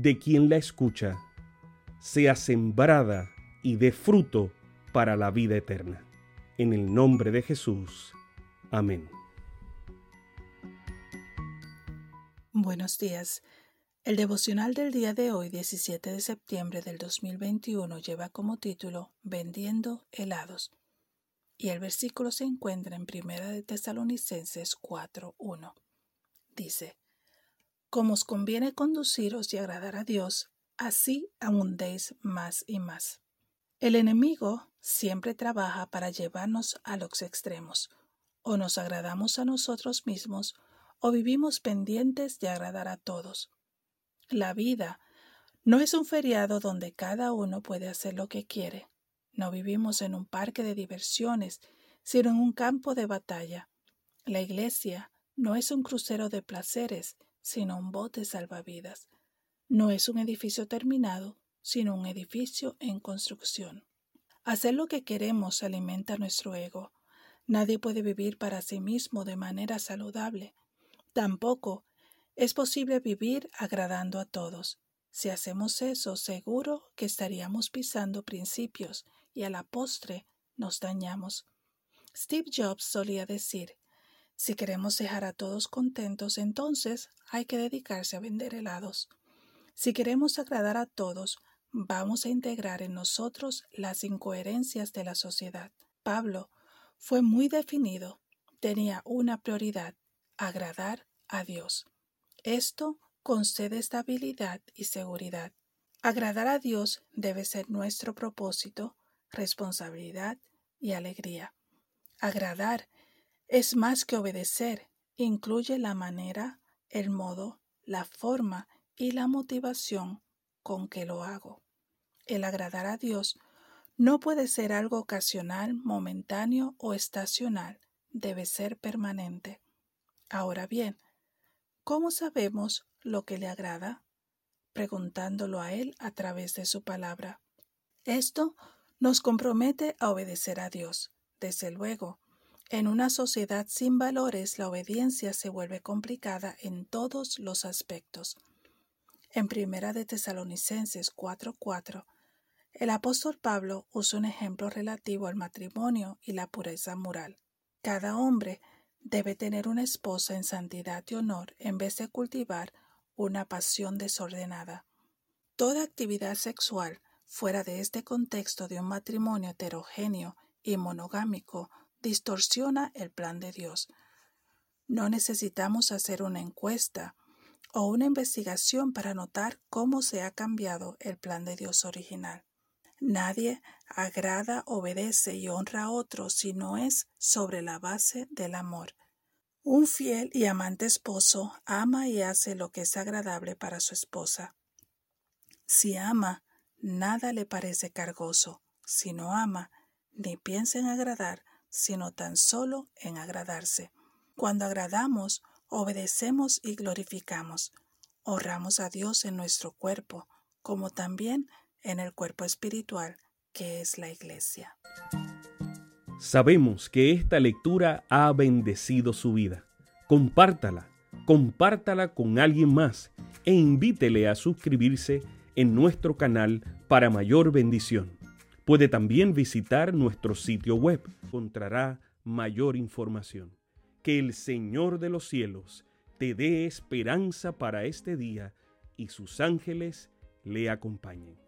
de quien la escucha, sea sembrada y dé fruto para la vida eterna. En el nombre de Jesús. Amén. Buenos días. El devocional del día de hoy, 17 de septiembre del 2021, lleva como título Vendiendo helados. Y el versículo se encuentra en Primera de Tesalonicenses 4:1. Dice: Como os conviene conduciros y agradar a Dios, así abundéis más y más. El enemigo siempre trabaja para llevarnos a los extremos. O nos agradamos a nosotros mismos o vivimos pendientes de agradar a todos. La vida no es un feriado donde cada uno puede hacer lo que quiere. No vivimos en un parque de diversiones, sino en un campo de batalla. La iglesia no es un crucero de placeres, sino un bote salvavidas. No es un edificio terminado, sino un edificio en construcción. Hacer lo que queremos alimenta nuestro ego. Nadie puede vivir para sí mismo de manera saludable. Tampoco es posible vivir agradando a todos. Si hacemos eso, seguro que estaríamos pisando principios y a la postre nos dañamos. Steve Jobs solía decir, si queremos dejar a todos contentos, entonces hay que dedicarse a vender helados. Si queremos agradar a todos, vamos a integrar en nosotros las incoherencias de la sociedad. Pablo fue muy definido, tenía una prioridad, agradar a Dios. Esto concede estabilidad y seguridad. Agradar a Dios debe ser nuestro propósito, responsabilidad y alegría. Agradar es más que obedecer, incluye la manera, el modo, la forma y la motivación con que lo hago. El agradar a Dios no puede ser algo ocasional, momentáneo o estacional, debe ser permanente. Ahora bien, ¿cómo sabemos lo que le agrada? Preguntándolo a Él a través de su palabra. Esto nos compromete a obedecer a Dios. Desde luego, en una sociedad sin valores la obediencia se vuelve complicada en todos los aspectos. En Primera de Tesalonicenses 4:4, el apóstol Pablo usa un ejemplo relativo al matrimonio y la pureza moral. Cada hombre debe tener una esposa en santidad y honor en vez de cultivar una pasión desordenada. Toda actividad sexual fuera de este contexto de un matrimonio heterogéneo y monogámico distorsiona el plan de Dios. No necesitamos hacer una encuesta o una investigación para notar cómo se ha cambiado el plan de Dios original. Nadie agrada, obedece y honra a otro si no es sobre la base del amor. Un fiel y amante esposo ama y hace lo que es agradable para su esposa. Si ama, nada le parece cargoso. Si no ama, ni piensa en agradar, sino tan solo en agradarse. Cuando agradamos, obedecemos y glorificamos. Honramos a Dios en nuestro cuerpo, como también en el cuerpo espiritual, que es la iglesia. Sabemos que esta lectura ha bendecido su vida. Compártala, compártala con alguien más e invítele a suscribirse en nuestro canal para mayor bendición. Puede también visitar nuestro sitio web. Encontrará mayor información que el Señor de los cielos te dé esperanza para este día y sus ángeles le acompañen.